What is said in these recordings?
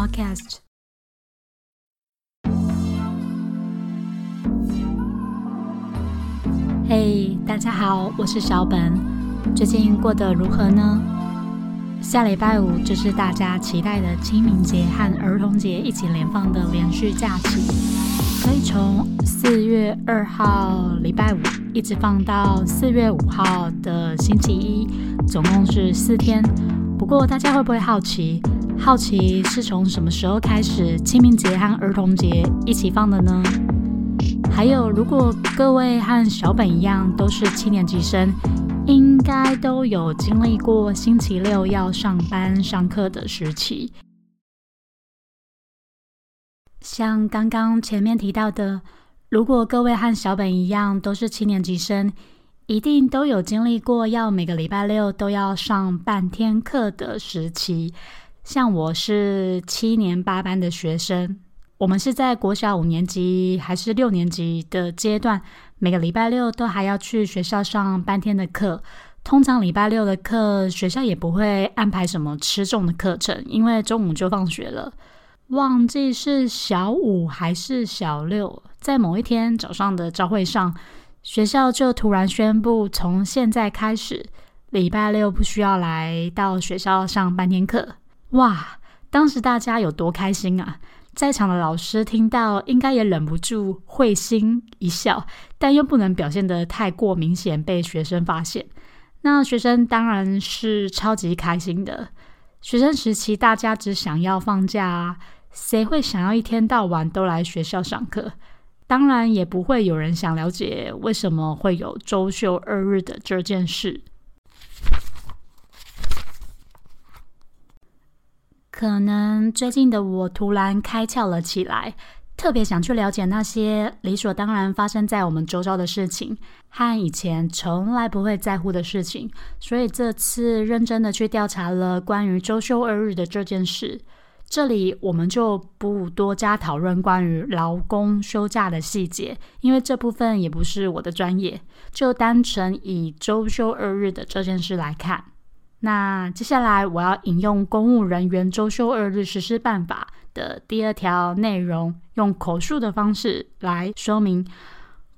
Podcast。嘿，大家好，我是小本，最近过得如何呢？下礼拜五就是大家期待的清明节和儿童节一起连放的连续假期，可以从四月二号礼拜五一直放到四月五号的星期一，总共是四天。不过大家会不会好奇？好奇是从什么时候开始清明节和儿童节一起放的呢？还有，如果各位和小本一样都是七年级生，应该都有经历过星期六要上班上课的时期。像刚刚前面提到的，如果各位和小本一样都是七年级生，一定都有经历过要每个礼拜六都要上半天课的时期。像我是七年八班的学生。我们是在国小五年级还是六年级的阶段，每个礼拜六都还要去学校上半天的课。通常礼拜六的课，学校也不会安排什么吃重的课程，因为中午就放学了。忘记是小五还是小六，在某一天早上的朝会上，学校就突然宣布，从现在开始，礼拜六不需要来到学校上半天课。哇，当时大家有多开心啊！在场的老师听到，应该也忍不住会心一笑，但又不能表现得太过明显，被学生发现。那学生当然是超级开心的。学生时期，大家只想要放假啊，谁会想要一天到晚都来学校上课？当然，也不会有人想了解为什么会有周休二日的这件事。可能最近的我突然开窍了起来，特别想去了解那些理所当然发生在我们周遭的事情，和以前从来不会在乎的事情。所以这次认真的去调查了关于周休二日的这件事。这里我们就不多加讨论关于劳工休假的细节，因为这部分也不是我的专业。就单纯以周休二日的这件事来看。那接下来我要引用《公务人员周休二日实施办法》的第二条内容，用口述的方式来说明：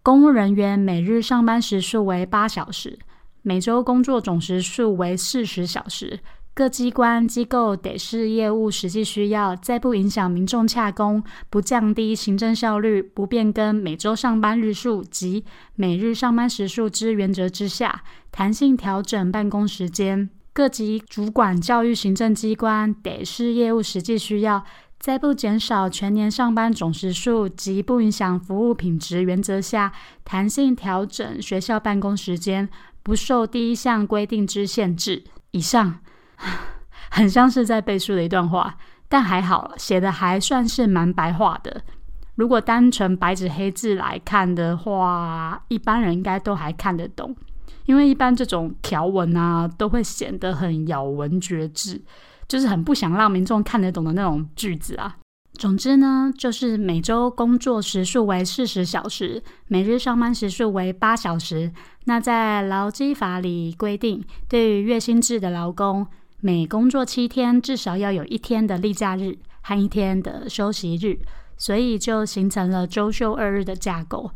公务人员每日上班时数为八小时，每周工作总时数为四十小时。各机关机构得视业务实际需要，在不影响民众洽工、不降低行政效率、不变更每周上班日数及每日上班时数之原则之下，弹性调整办公时间。各级主管教育行政机关得视业务实际需要，在不减少全年上班总时数及不影响服务品质原则下，弹性调整学校办公时间，不受第一项规定之限制。以上 很像是在背书的一段话，但还好，写的还算是蛮白话的。如果单纯白纸黑字来看的话，一般人应该都还看得懂。因为一般这种条文啊，都会显得很咬文嚼字，就是很不想让民众看得懂的那种句子啊。总之呢，就是每周工作时数为四十小时，每日上班时数为八小时。那在劳基法里规定，对于月薪制的劳工，每工作七天至少要有一天的例假日和一天的休息日，所以就形成了周休二日的架构。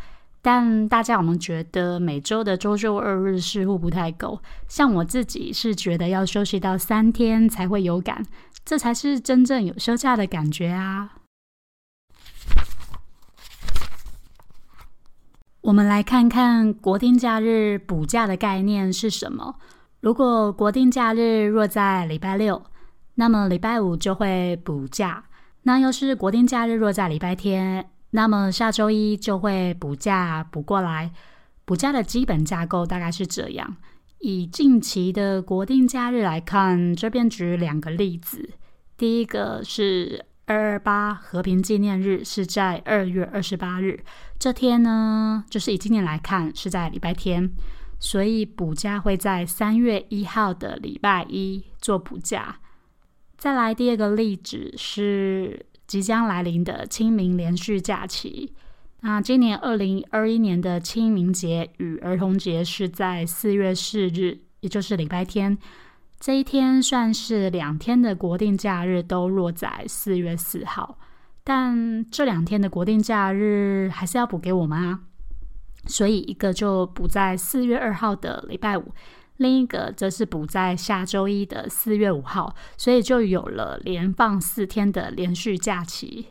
但大家有没有觉得每周的周休二日似乎不太够？像我自己是觉得要休息到三天才会有感，这才是真正有休假的感觉啊！我们来看看国定假日补假的概念是什么。如果国定假日若在礼拜六，那么礼拜五就会补假；那要是国定假日若在礼拜天。那么下周一就会补假补过来，补假的基本架构大概是这样。以近期的国定假日来看，这边举两个例子。第一个是二二八和平纪念日，是在二月二十八日这天呢，就是以今年来看是在礼拜天，所以补假会在三月一号的礼拜一做补假。再来第二个例子是。即将来临的清明连续假期，那今年二零二一年的清明节与儿童节是在四月四日，也就是礼拜天。这一天算是两天的国定假日都落在四月四号，但这两天的国定假日还是要补给我们啊，所以一个就补在四月二号的礼拜五，另一个则是补在下周一的四月五号，所以就有了连放四天的连续假期。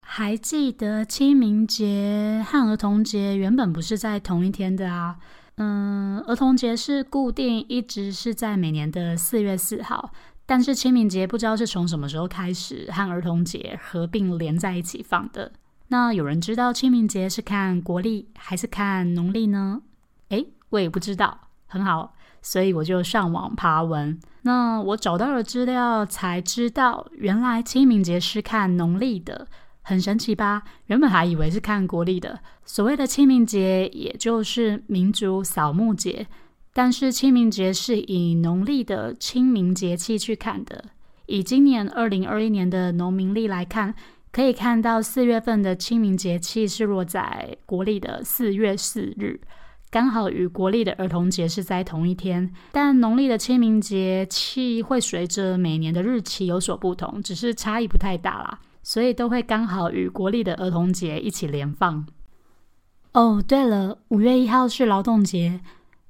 还记得清明节和儿童节原本不是在同一天的啊？嗯，儿童节是固定一直是在每年的四月四号，但是清明节不知道是从什么时候开始和儿童节合并连在一起放的。那有人知道清明节是看国历还是看农历呢？诶，我也不知道。很好，所以我就上网爬文。那我找到了资料，才知道原来清明节是看农历的。很神奇吧？原本还以为是看国历的。所谓的清明节，也就是民族扫墓节，但是清明节是以农历的清明节气去看的。以今年二零二一年的农民历来看，可以看到四月份的清明节气是落在国历的四月四日，刚好与国历的儿童节是在同一天。但农历的清明节气会随着每年的日期有所不同，只是差异不太大啦。所以都会刚好与国历的儿童节一起连放。哦，对了，五月一号是劳动节，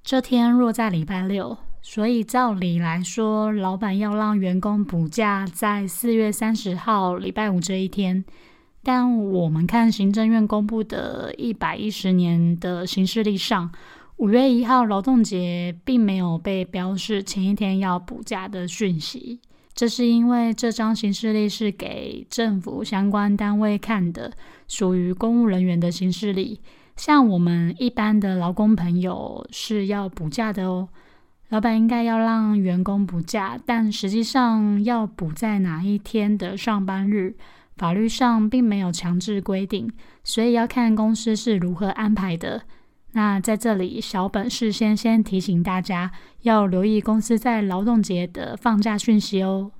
这天若在礼拜六，所以照理来说，老板要让员工补假在四月三十号礼拜五这一天。但我们看行政院公布的一百一十年的行事历上，五月一号劳动节并没有被标示前一天要补假的讯息。这是因为这张行事历是给政府相关单位看的，属于公务人员的行事历。像我们一般的劳工朋友是要补假的哦。老板应该要让员工补假，但实际上要补在哪一天的上班日，法律上并没有强制规定，所以要看公司是如何安排的。那在这里，小本事先先提醒大家，要留意公司在劳动节的放假讯息哦。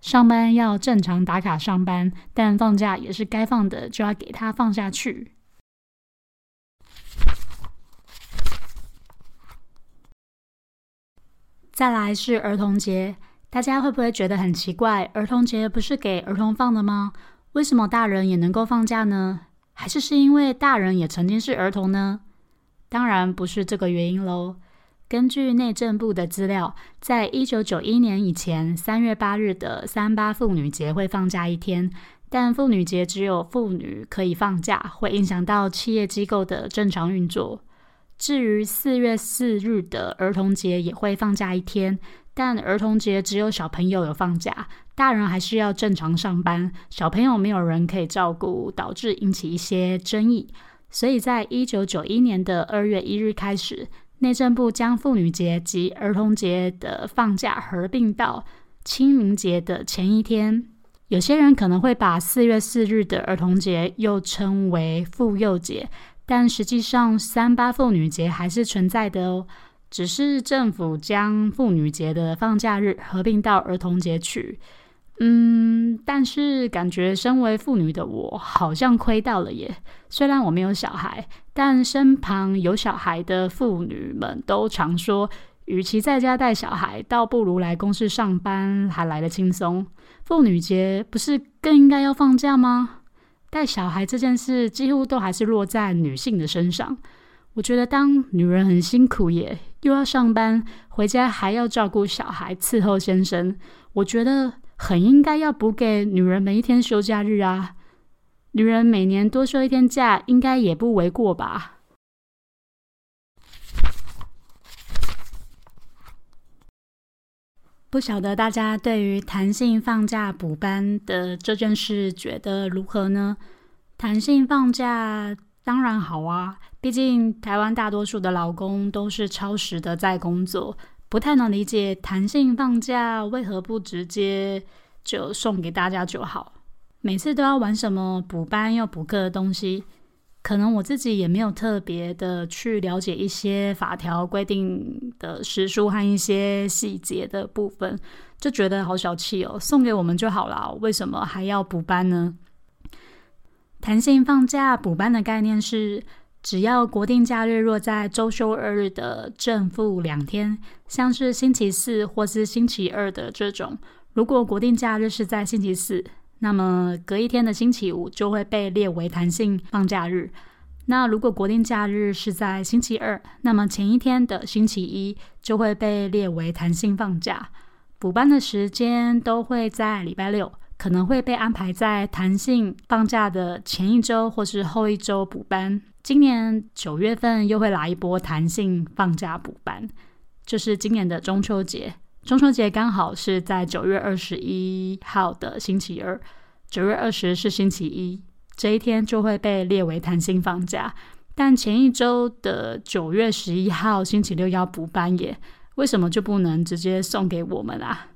上班要正常打卡上班，但放假也是该放的，就要给他放下去。再来是儿童节，大家会不会觉得很奇怪？儿童节不是给儿童放的吗？为什么大人也能够放假呢？还是是因为大人也曾经是儿童呢？当然不是这个原因喽。根据内政部的资料，在一九九一年以前，三月八日的三八妇女节会放假一天，但妇女节只有妇女可以放假，会影响到企业机构的正常运作。至于四月四日的儿童节也会放假一天，但儿童节只有小朋友有放假，大人还是要正常上班，小朋友没有人可以照顾，导致引起一些争议。所以在一九九一年的二月一日开始，内政部将妇女节及儿童节的放假合并到清明节的前一天。有些人可能会把四月四日的儿童节又称为妇幼节，但实际上三八妇女节还是存在的哦，只是政府将妇女节的放假日合并到儿童节去。嗯，但是感觉身为妇女的我好像亏到了耶。虽然我没有小孩，但身旁有小孩的妇女们都常说，与其在家带小孩，倒不如来公司上班还来得轻松。妇女节不是更应该要放假吗？带小孩这件事几乎都还是落在女性的身上。我觉得当女人很辛苦耶，又要上班，回家还要照顾小孩，伺候先生。我觉得。很应该要补给女人们一天休假日啊！女人每年多休一天假，应该也不为过吧？不晓得大家对于弹性放假补班的这件事觉得如何呢？弹性放假当然好啊，毕竟台湾大多数的老公都是超时的在工作。不太能理解弹性放假为何不直接就送给大家就好？每次都要玩什么补班又补课的东西？可能我自己也没有特别的去了解一些法条规定的时书和一些细节的部分，就觉得好小气哦。送给我们就好了，为什么还要补班呢？弹性放假补班的概念是。只要国定假日若在周休二日的正负两天，像是星期四或是星期二的这种，如果国定假日是在星期四，那么隔一天的星期五就会被列为弹性放假日。那如果国定假日是在星期二，那么前一天的星期一就会被列为弹性放假。补班的时间都会在礼拜六，可能会被安排在弹性放假的前一周或是后一周补班。今年九月份又会来一波弹性放假补班，就是今年的中秋节。中秋节刚好是在九月二十一号的星期二，九月二十是星期一，这一天就会被列为弹性放假。但前一周的九月十一号星期六要补班耶，为什么就不能直接送给我们啊？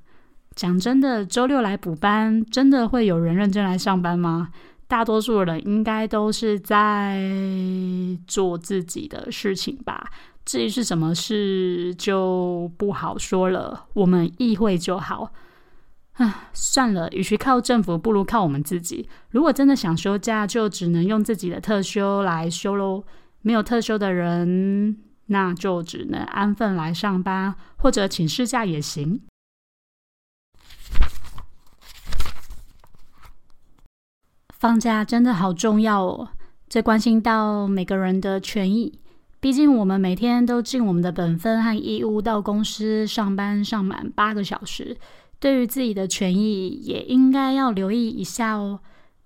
讲真的，周六来补班，真的会有人认真来上班吗？大多数人应该都是在做自己的事情吧。至于是什么事，就不好说了。我们议会就好。唉，算了，与其靠政府，不如靠我们自己。如果真的想休假，就只能用自己的特休来休喽。没有特休的人，那就只能安分来上班，或者请事假也行。放假真的好重要哦，这关心到每个人的权益。毕竟我们每天都尽我们的本分和义务到公司上班上满八个小时，对于自己的权益也应该要留意一下哦。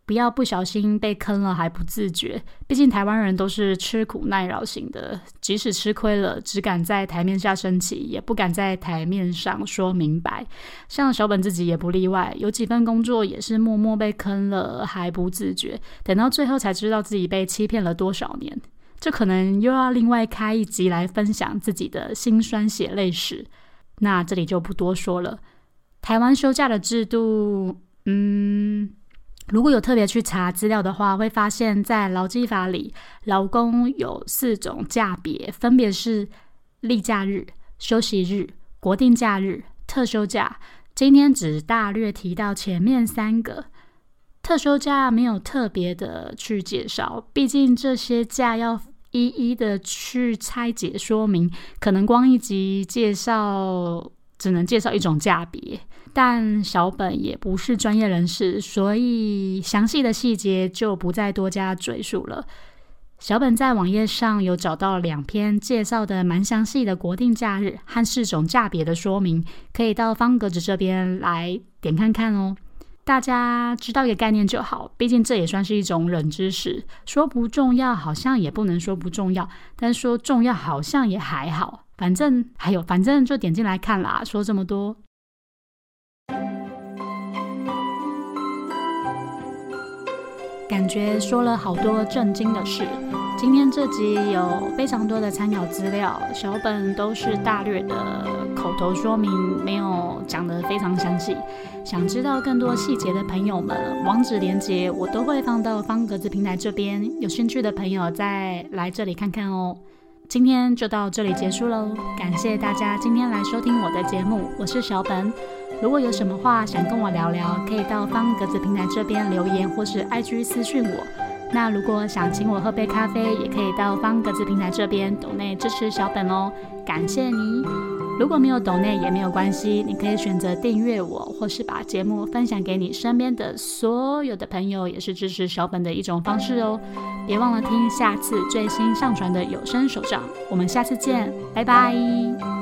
不要不小心被坑了还不自觉，毕竟台湾人都是吃苦耐劳型的，即使吃亏了，只敢在台面下生气，也不敢在台面上说明白。像小本自己也不例外，有几份工作也是默默被坑了还不自觉，等到最后才知道自己被欺骗了多少年。这可能又要另外开一集来分享自己的辛酸血泪史，那这里就不多说了。台湾休假的制度，嗯。如果有特别去查资料的话，会发现，在劳基法里，劳工有四种假别，分别是例假日、休息日、国定假日、特休假。今天只大略提到前面三个，特休假没有特别的去介绍，毕竟这些假要一一的去拆解说明，可能光一集介绍只能介绍一种价别。但小本也不是专业人士，所以详细的细节就不再多加赘述了。小本在网页上有找到两篇介绍的蛮详细的国定假日和四种价别的说明，可以到方格子这边来点看看哦。大家知道一个概念就好，毕竟这也算是一种冷知识。说不重要，好像也不能说不重要；但说重要，好像也还好。反正还有，反正就点进来看啦。说这么多。感觉说了好多震惊的事。今天这集有非常多的参考资料，小本都是大略的口头说明，没有讲得非常详细。想知道更多细节的朋友们，网址连接我都会放到方格子平台这边，有兴趣的朋友再来这里看看哦。今天就到这里结束喽，感谢大家今天来收听我的节目，我是小本。如果有什么话想跟我聊聊，可以到方格子平台这边留言，或是 IG 私讯我。那如果想请我喝杯咖啡，也可以到方格子平台这边抖内支持小本哦，感谢你。如果没有抖内也没有关系，你可以选择订阅我，或是把节目分享给你身边的所有的朋友，也是支持小本的一种方式哦。别忘了听下次最新上传的有声手账，我们下次见，拜拜。